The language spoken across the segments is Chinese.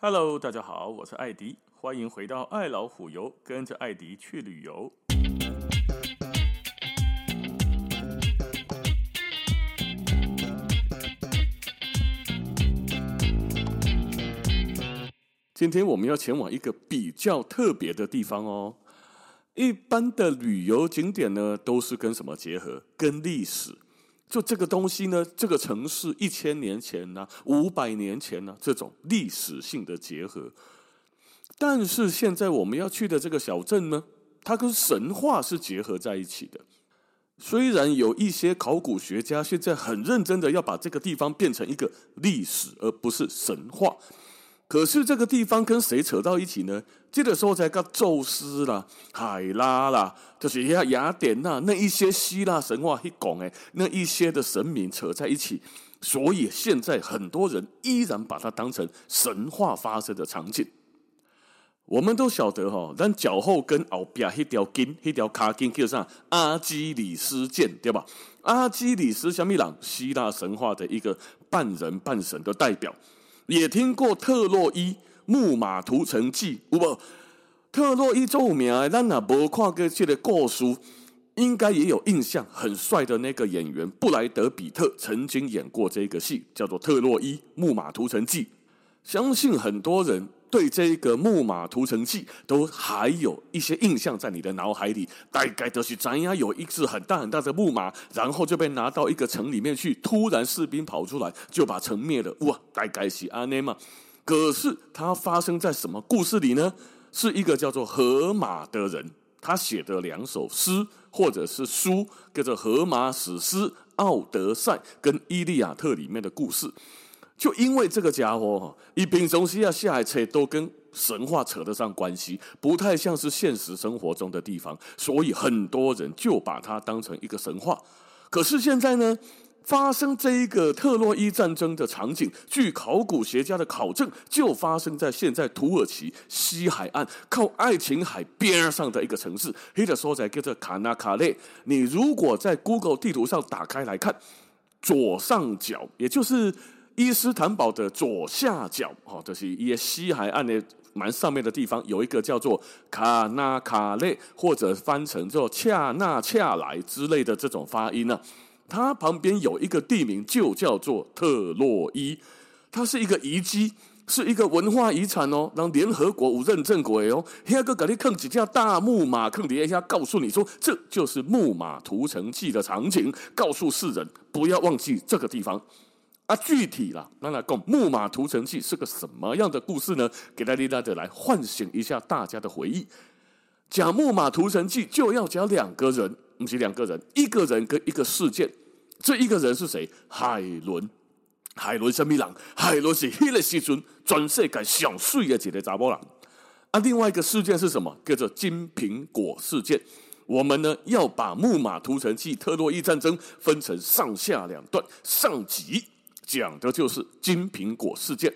Hello，大家好，我是艾迪，欢迎回到爱老虎游，跟着艾迪去旅游。今天我们要前往一个比较特别的地方哦。一般的旅游景点呢，都是跟什么结合？跟历史。就这个东西呢，这个城市一千年前呢、五百年前呢、这种历史性的结合。但是现在我们要去的这个小镇呢，它跟神话是结合在一起的。虽然有一些考古学家现在很认真的要把这个地方变成一个历史，而不是神话。可是这个地方跟谁扯到一起呢？这个时候才跟宙斯啦、海拉啦，就是雅雅典娜那一些希腊神话一讲诶，那一些的神明扯在一起，所以现在很多人依然把它当成神话发生的场景。我们都晓得哈，但脚后跟后边一条筋，一条卡筋叫啥？阿基里斯腱，对吧？阿基里斯小米朗，希腊神话的一个半人半神的代表。也听过特洛伊木马屠城记，有无？特洛伊这么有名，咱也无看过这个故事，应该也有印象。很帅的那个演员布莱德比特曾经演过这个戏，叫做《特洛伊木马屠城记》。相信很多人。对这个木马屠城记都还有一些印象在你的脑海里，大概都是咱家有一只很大很大的木马，然后就被拿到一个城里面去，突然士兵跑出来就把城灭了。哇，大概是安内嘛？可是它发生在什么故事里呢？是一个叫做荷马的人，他写的两首诗或者是书，叫做《荷马史诗》《奥德赛》跟《伊利亚特》里面的故事。就因为这个家伙哈，一平中西亚下来扯都跟神话扯得上关系，不太像是现实生活中的地方，所以很多人就把它当成一个神话。可是现在呢，发生这一个特洛伊战争的场景，据考古学家的考证，就发生在现在土耳其西海岸靠爱琴海边上的一个城市，黑的所在叫做卡纳卡列。你如果在 Google 地图上打开来看，左上角也就是。伊斯坦堡的左下角，哦，就是一些西海岸的蛮上面的地方，有一个叫做卡纳卡列，或者翻成叫恰纳恰莱之类的这种发音呢、它旁边有一个地名，就叫做特洛伊，它是一个遗迹，是一个文化遗产哦，让联合国有认证过哦。下个给你坑几架大木马，坑底下告诉你说，这就是木马屠城记的场景，告诉世人不要忘记这个地方。啊，具体啦，那来讲《木马屠城记》是个什么样的故事呢？给大家的来唤醒一下大家的回忆。讲《木马屠城记》就要讲两个人，不是两个人，一个人跟一个事件。这一个人是谁？海伦。海伦什么人？海伦是迄个时阵全世界上水的一个查某人。啊，另外一个事件是什么？叫做金苹果事件。我们呢要把《木马屠城记》特洛伊战争分成上下两段，上集。讲的就是金苹果事件，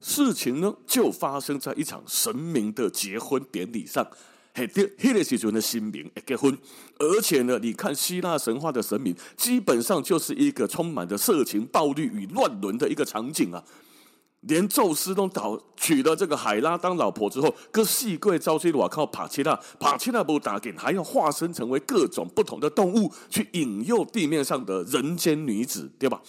事情呢就发生在一场神明的结婚典礼上，嘿，迄个时阵的神明结婚，而且呢，你看希腊神话的神明，基本上就是一个充满着色情、暴力与乱伦的一个场景啊。连宙斯都找娶了这个海拉当老婆之后，跟细贵招妻瓦靠帕切拉，帕切拉不打紧，还要化身成为各种不同的动物，去引诱地面上的人间女子，对吧？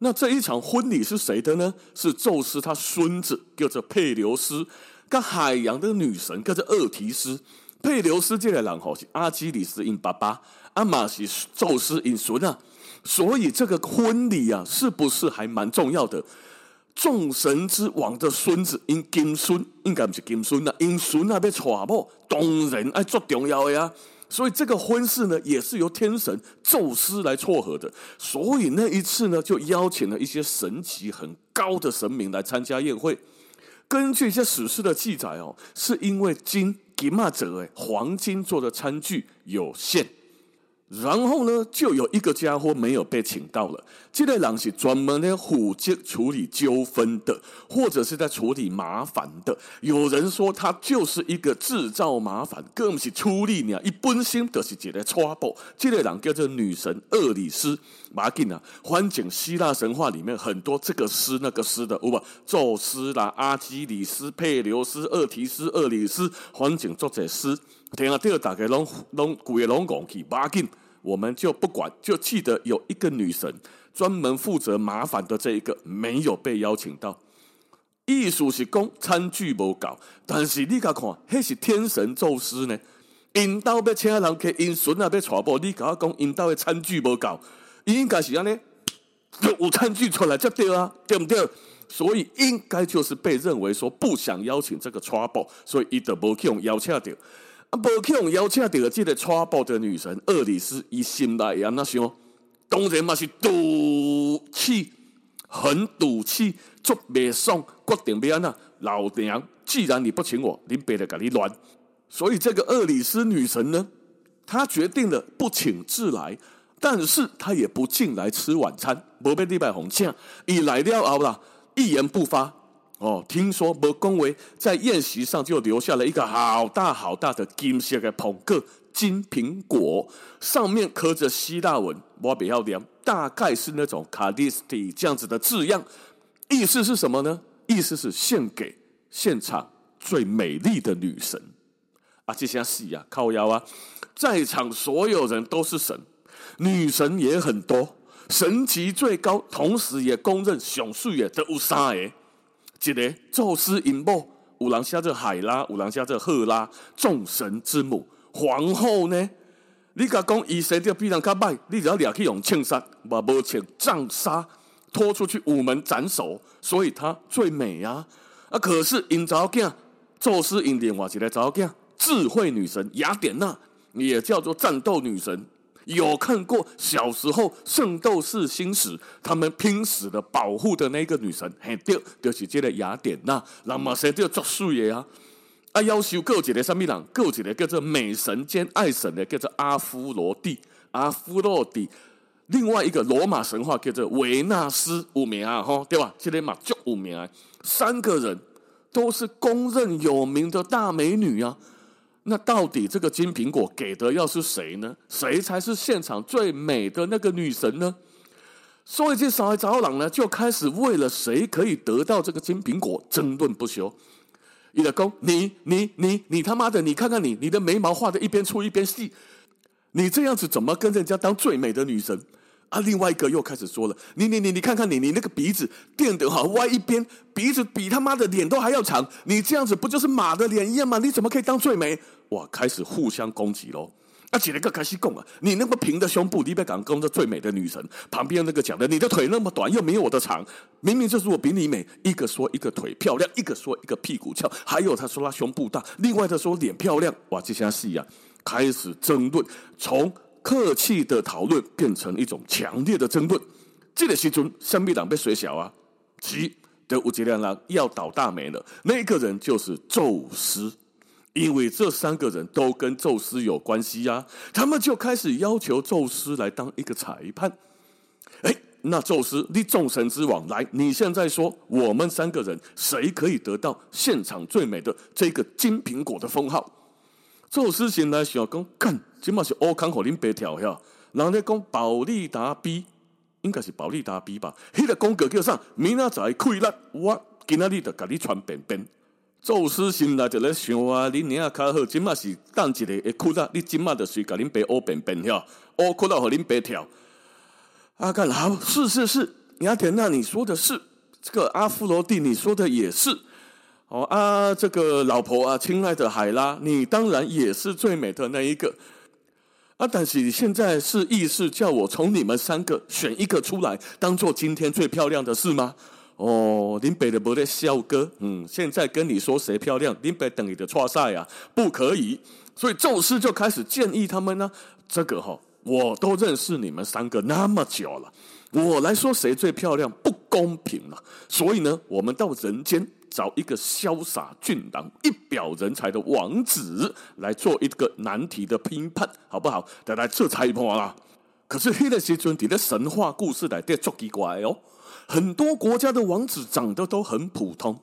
那这一场婚礼是谁的呢？是宙斯他孙子，叫做佩琉斯，跟海洋的女神叫做厄提斯。佩琉斯这个人吼是阿基里斯因爸爸，阿玛是宙斯因孙啊。所以这个婚礼啊，是不是还蛮重要的？众神之王的孙子因金孙，应该不是金孙啊，因孙啊被娶某，当然爱做重要的呀。所以这个婚事呢，也是由天神宙斯来撮合的。所以那一次呢，就邀请了一些神级很高的神明来参加宴会。根据一些史诗的记载哦，是因为金金马者诶，黄金做的餐具有限。然后呢，就有一个家伙没有被请到了。这类人是专门呢负责处理纠纷的，或者是在处理麻烦的。有人说他就是一个制造麻烦，更不是处理你啊，一本心就是一个 trouble。这类人叫做女神厄里斯。马进啊，反正希腊神话里面很多这个诗那个诗的，有不？宙斯啦、阿基里斯、佩琉斯、厄提斯、厄里斯，反正做这斯。听啊，第二大概拢拢古也拢讲起马进，我们就不管，就记得有一个女神专门负责麻烦的这一个没有被邀请到。意思是讲餐具无够，但是你甲看，那是天神宙斯呢？因兜要请人去，因孙啊要传播，你甲我讲因兜的餐具无够，应该是安尼，有餐具出来才对啊，对不对？所以应该就是被认为说不想邀请这个 trouble，所以伊就无去用邀请到，啊，无去用邀请到的这个穿袍的女神厄里斯，伊心内安那想，当然嘛是赌气，很赌气。做袂爽，决定要安那老娘。既然你不请我，林北的甲你乱。所以这个厄里斯女神呢，她决定了不请自来，但是她也不进来吃晚餐。无被礼拜红请，一来了后啦，一言不发。哦，听说无恭维，在宴席上就留下了一个好大好大的金色的捧个金苹果，上面刻着希腊文，我比较念，大概是那种卡迪斯蒂这样子的字样。意思是什么呢？意思是献给现场最美丽的女神啊！这些戏啊，靠腰啊，在场所有人都是神，女神也很多，神级最高，同时也公认雄帅的都有三个，一个宙斯阴谋，有人写做海拉，有人写做赫拉，众神之母。皇后呢？你甲讲伊生得比人较歹，你只要俩去用枪杀，嘛无枪杖杀。拖出去午门斩首，所以她最美啊！啊，可是因查某囝，宙斯因另外一个查某囝，智慧女神雅典娜，也叫做战斗女神。有看过小时候《圣斗士星矢》，他们拼死的保护的那个女神，嘿，对，就是这个雅典娜。那么谁就作祟呀？啊，啊要求各级的什么人？各级的叫做美神兼爱神的叫做阿芙罗蒂，阿芙罗蒂。另外一个罗马神话叫做维纳斯，有名啊，吼，对吧？这里嘛就有名啊，三个人都是公认有名的大美女啊。那到底这个金苹果给的要是谁呢？谁才是现场最美的那个女神呢？所以这三个查某人呢，就开始为了谁可以得到这个金苹果争论不休。你的公，你你你你他妈的，你看看你，你的眉毛画的一边粗一边细，你这样子怎么跟人家当最美的女神？啊！另外一个又开始说了：“你你你你看看你你那个鼻子垫得好歪一边，鼻子比他妈的脸都还要长，你这样子不就是马的脸一样吗？你怎么可以当最美？”哇！开始互相攻击喽。而且那个开始讲啊，你那么平的胸部，你别敢攻这最美的女神。旁边那个讲的，你的腿那么短，又没有我的长，明明就是我比你美。一个说一个腿漂亮，一个说一个屁股翘，还有他说他胸部大，另外他说脸漂亮。哇！这下戏啊，开始争论从。客气的讨论变成一种强烈的争论。这个时阵，什么人被水小啊？其的有一个人要倒大霉了。那个人就是宙斯，因为这三个人都跟宙斯有关系呀、他们就开始要求宙斯来当一个裁判。哎，那宙斯，你众神之王，来，你现在说，我们三个人谁可以得到现场最美的这个金苹果的封号？宙斯醒来想讲，干，今嘛是欧康和恁白跳下，人家讲保利达 B，应该是保利达 B 吧？迄个公告叫啥？明仔载开力，我今仔日就甲你传便便。宙斯先来就咧想啊，你娘啊较好，今嘛是当一个会哭啦，你今嘛就随甲恁白欧便便下，欧哭到和恁白跳。阿干好，是是是，雅典娜你说的是，这个阿芙罗蒂你说的也是。哦啊，这个老婆啊，亲爱的海拉，你当然也是最美的那一个啊！但是你现在是意思叫我从你们三个选一个出来，当做今天最漂亮的是吗？哦，林北的不得笑哥，嗯，现在跟你说谁漂亮，林北等你的错赛啊，不可以。所以宙斯就开始建议他们呢，这个哈、我都认识你们三个那么久了，我来说谁最漂亮不公平了，所以呢，我们到人间。找一个潇洒俊朗、一表人才的王子来做一个难题的评判，好不好？来来，这裁判啦。可是黑的时阵，在神话故事来，变足奇怪哦。很多国家的王子长得都很普通，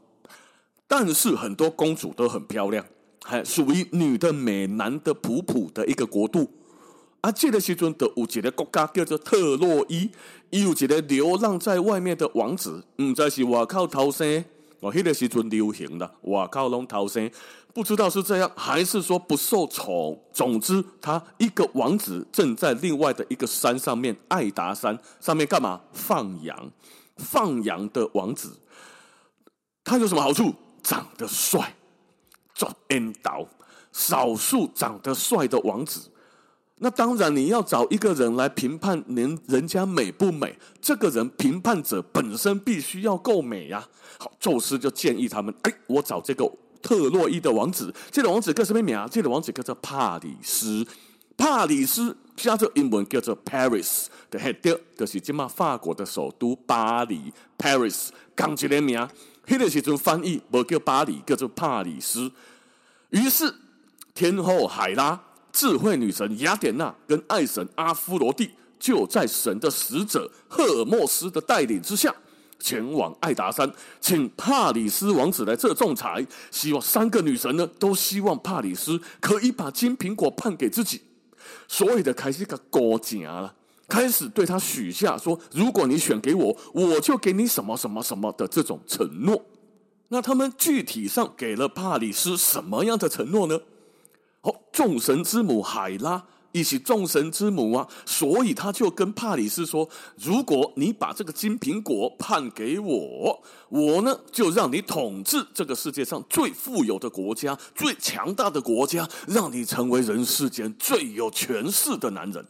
但是很多公主都很漂亮，还属于女的美男的普普的一个国度。啊，这个时阵的有一个国家叫做特洛伊，有一个流浪在外面的王子，唔知是外口偷生，哦，迄个时阵流行的哇靠拢偷生，不知道是这样还是说不受宠。总之，他一个王子正在另外的一个山上面，爱达山上面干嘛？放羊，放羊的王子，他有什么好处？长得帅，做引导。少数长得帅的王子，那当然你要找一个人来评判人人家美不美。这个人评判者本身必须要够美呀、啊。好，宙斯就建议他们：哎，我找这个特洛伊的王子。这个王子叫什么名啊？这个王子叫做帕里斯。帕里斯加做英文叫做 Paris 的 head，就是今嘛法国的首都巴黎。Paris 刚起来名，迄个时阵翻译不叫巴黎，叫做帕里斯。于是。天后海拉、智慧女神雅典娜跟爱神阿芙罗蒂，就在神的使者赫尔墨斯的带领之下，前往爱达山，请帕里斯王子来这仲裁。希望三个女神呢，都希望帕里斯可以把金苹果判给自己。所以的开始个勾结了，开始对他许下说：如果你选给我，我就给你什么什么什么的这种承诺。那他们具体上给了帕里斯什么样的承诺呢？哦，众神之母海拉，一起众神之母啊，所以他就跟帕里斯说：“如果你把这个金苹果判给我，我呢就让你统治这个世界上最富有的国家、最强大的国家，让你成为人世间最有权势的男人。”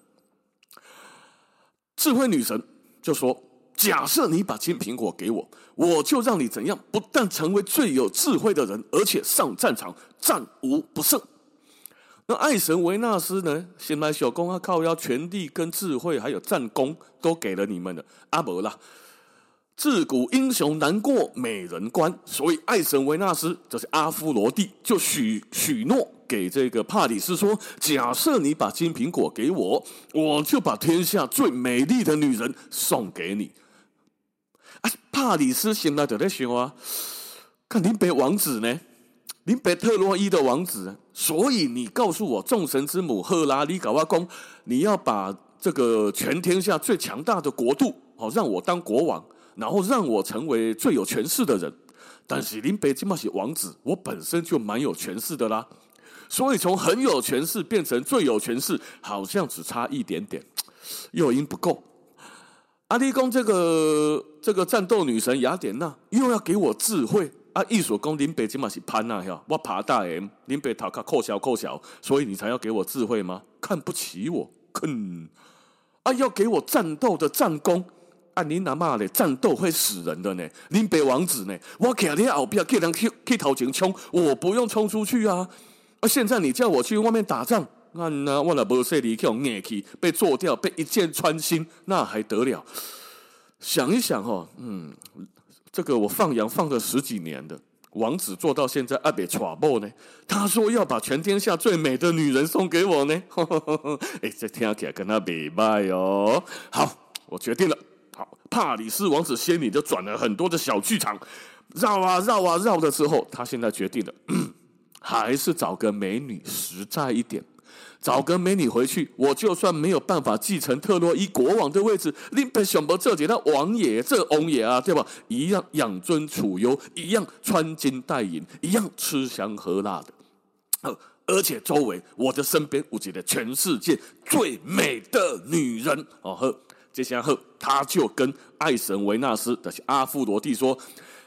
智慧女神就说：“假设你把金苹果给我，我就让你怎样？不但成为最有智慧的人，而且上战场战无不胜。”那爱神维纳斯呢？先来小公啊，靠腰权力跟智慧，还有战功都给了你们了。阿伯啦，自古英雄难过美人关，所以爱神维纳斯就是阿芙罗蒂，就许许诺给这个帕里斯说：假设你把金苹果给我，我就把天下最美丽的女人送给你。啊，帕里斯现在就在想啊，看林北王子呢？林北特洛伊的王子，所以你告诉我，众神之母赫拉里搞阿公，你要把这个全天下最强大的国度，好让我当国王，然后让我成为最有权势的人。但是林北起码是王子，我本身就蛮有权势的啦，所以从很有权势变成最有权势，好像只差一点点，诱因不够。阿里公这个这个战斗女神雅典娜又要给我智慧。啊！意思讲，林北起码是潘啊，我爬大 M，林北头壳扣小扣小，所以你才要给我智慧吗？看不起我？哼！啊，要给我战斗的战功？啊，你哪骂嘞？战斗会死人的呢？林北王子呢？我徛在后边，叫人去去头前冲，我不用冲出去啊！啊，现在你叫我去外面打仗，那那我那不说你去硬去被做掉，被一箭穿心，那还得了？想一想哦，嗯。这个我放羊放了十几年的王子做到现在阿别传播呢？他说要把全天下最美的女人送给我呢。哎，这听起来跟他比卖哦。好，我决定了。好，帕里斯王子心里就转了很多的小剧场，绕啊绕啊绕的时候，他现在决定了，还是找个美女实在一点。找个美女回去，我就算没有办法继承特洛伊国王的位置，林北想不这几那王爷这王爷啊，对吧？一样养尊处优，一样穿金戴银，一样吃香喝辣的。而且周围我的身边，我觉得全世界最美的女人哦呵，接下来他就跟爱神维纳斯的阿芙罗蒂说：“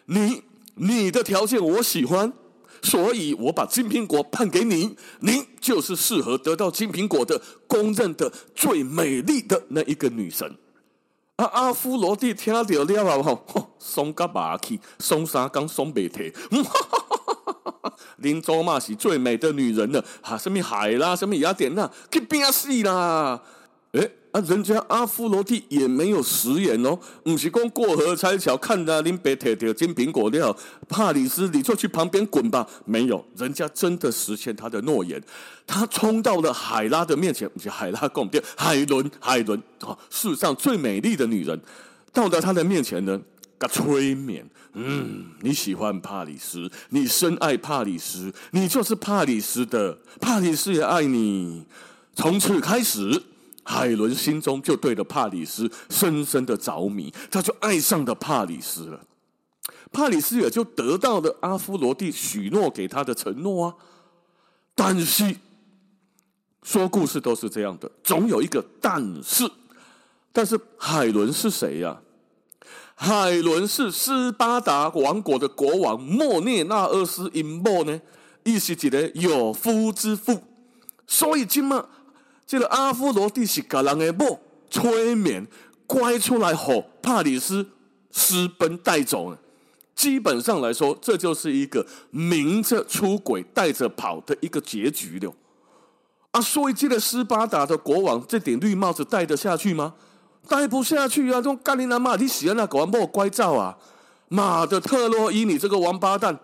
你你的条件我喜欢。”所以我把金苹果判给你。”你就是适合得到金苹果的公认的最美丽的那一个女神。啊，阿芙罗蒂听到了吼，吼，松个巴气，松沙刚松白铁，林州嘛是最美的女人了，哈、啊，什么海啦，什么雅典娜，去变死啦！诶人家阿芙罗蒂也没有食言哦，不是讲过河拆桥，看到林北铁铁金苹果料，帕里斯你就去旁边滚吧。没有，人家真的实现他的诺言，他冲到了海拉的面前，不是海拉贡店，海伦，海伦啊，世上最美丽的女人，到了他的面前呢，他催眠，嗯，你喜欢帕里斯，你深爱帕里斯，你就是帕里斯的，帕里斯也爱你，从此开始。海伦心中就对着帕里斯深深的着迷，他就爱上了帕里斯了。帕里斯也就得到了阿夫罗蒂许诺给他的承诺啊。但是说故事都是这样的，总有一个但是。但是海伦是谁呀、啊？海伦是斯巴达王国的国王莫涅纳厄斯因莫呢，一是一个有夫之妇。所以今嘛。这个阿夫罗蒂是给人的某催眠乖出来后，帕里斯私奔带走。基本上来说，这就是一个明着出轨带着跑的一个结局了。啊，所以这个斯巴达的国王这顶绿帽子戴得下去吗？戴不下去啊！这种干你妈，你喜欢那国王某乖照啊？妈的，特洛伊，你这个王八蛋！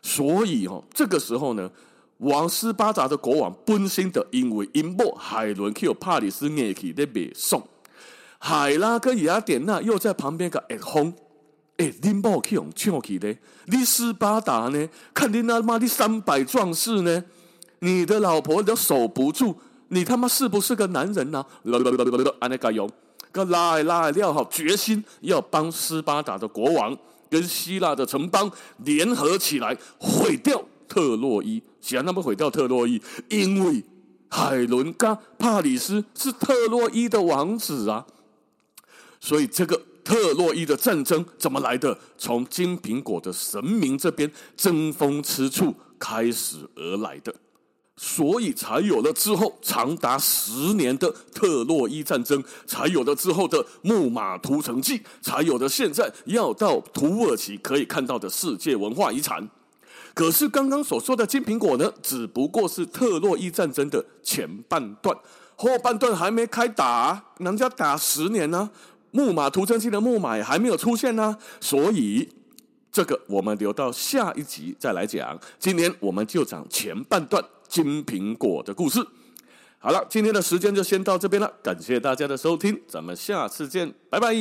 所以哦，这个时候呢。王斯巴达的国王本身的，因为因某海伦去帕里斯念起的北宋，海拉跟雅典娜又在旁边个耳轰，哎，你某去用抢去的，你斯巴达呢？看你那妈的三百壮士呢？你的老婆都守不住，你他妈是不是个男人呢、啊？安那个用个拉拉料好决心要帮斯巴达的国王跟希腊的城邦联合起来毁掉。特洛伊，想让他们毁掉特洛伊，因为海伦跟帕里斯是特洛伊的王子啊，所以这个特洛伊的战争怎么来的？从金苹果的神明这边争风吃醋开始而来的，所以才有了之后长达十年的特洛伊战争，才有了之后的木马屠城记，才有了现在要到土耳其可以看到的世界文化遗产。可是刚刚所说的金苹果呢，只不过是特洛伊战争的前半段，后半段还没开打，人家打十年呢，木马屠城记的木马也还没有出现呢，所以这个我们留到下一集再来讲。今天我们就讲前半段金苹果的故事。好了，今天的时间就先到这边了，感谢大家的收听，咱们下次见，拜拜。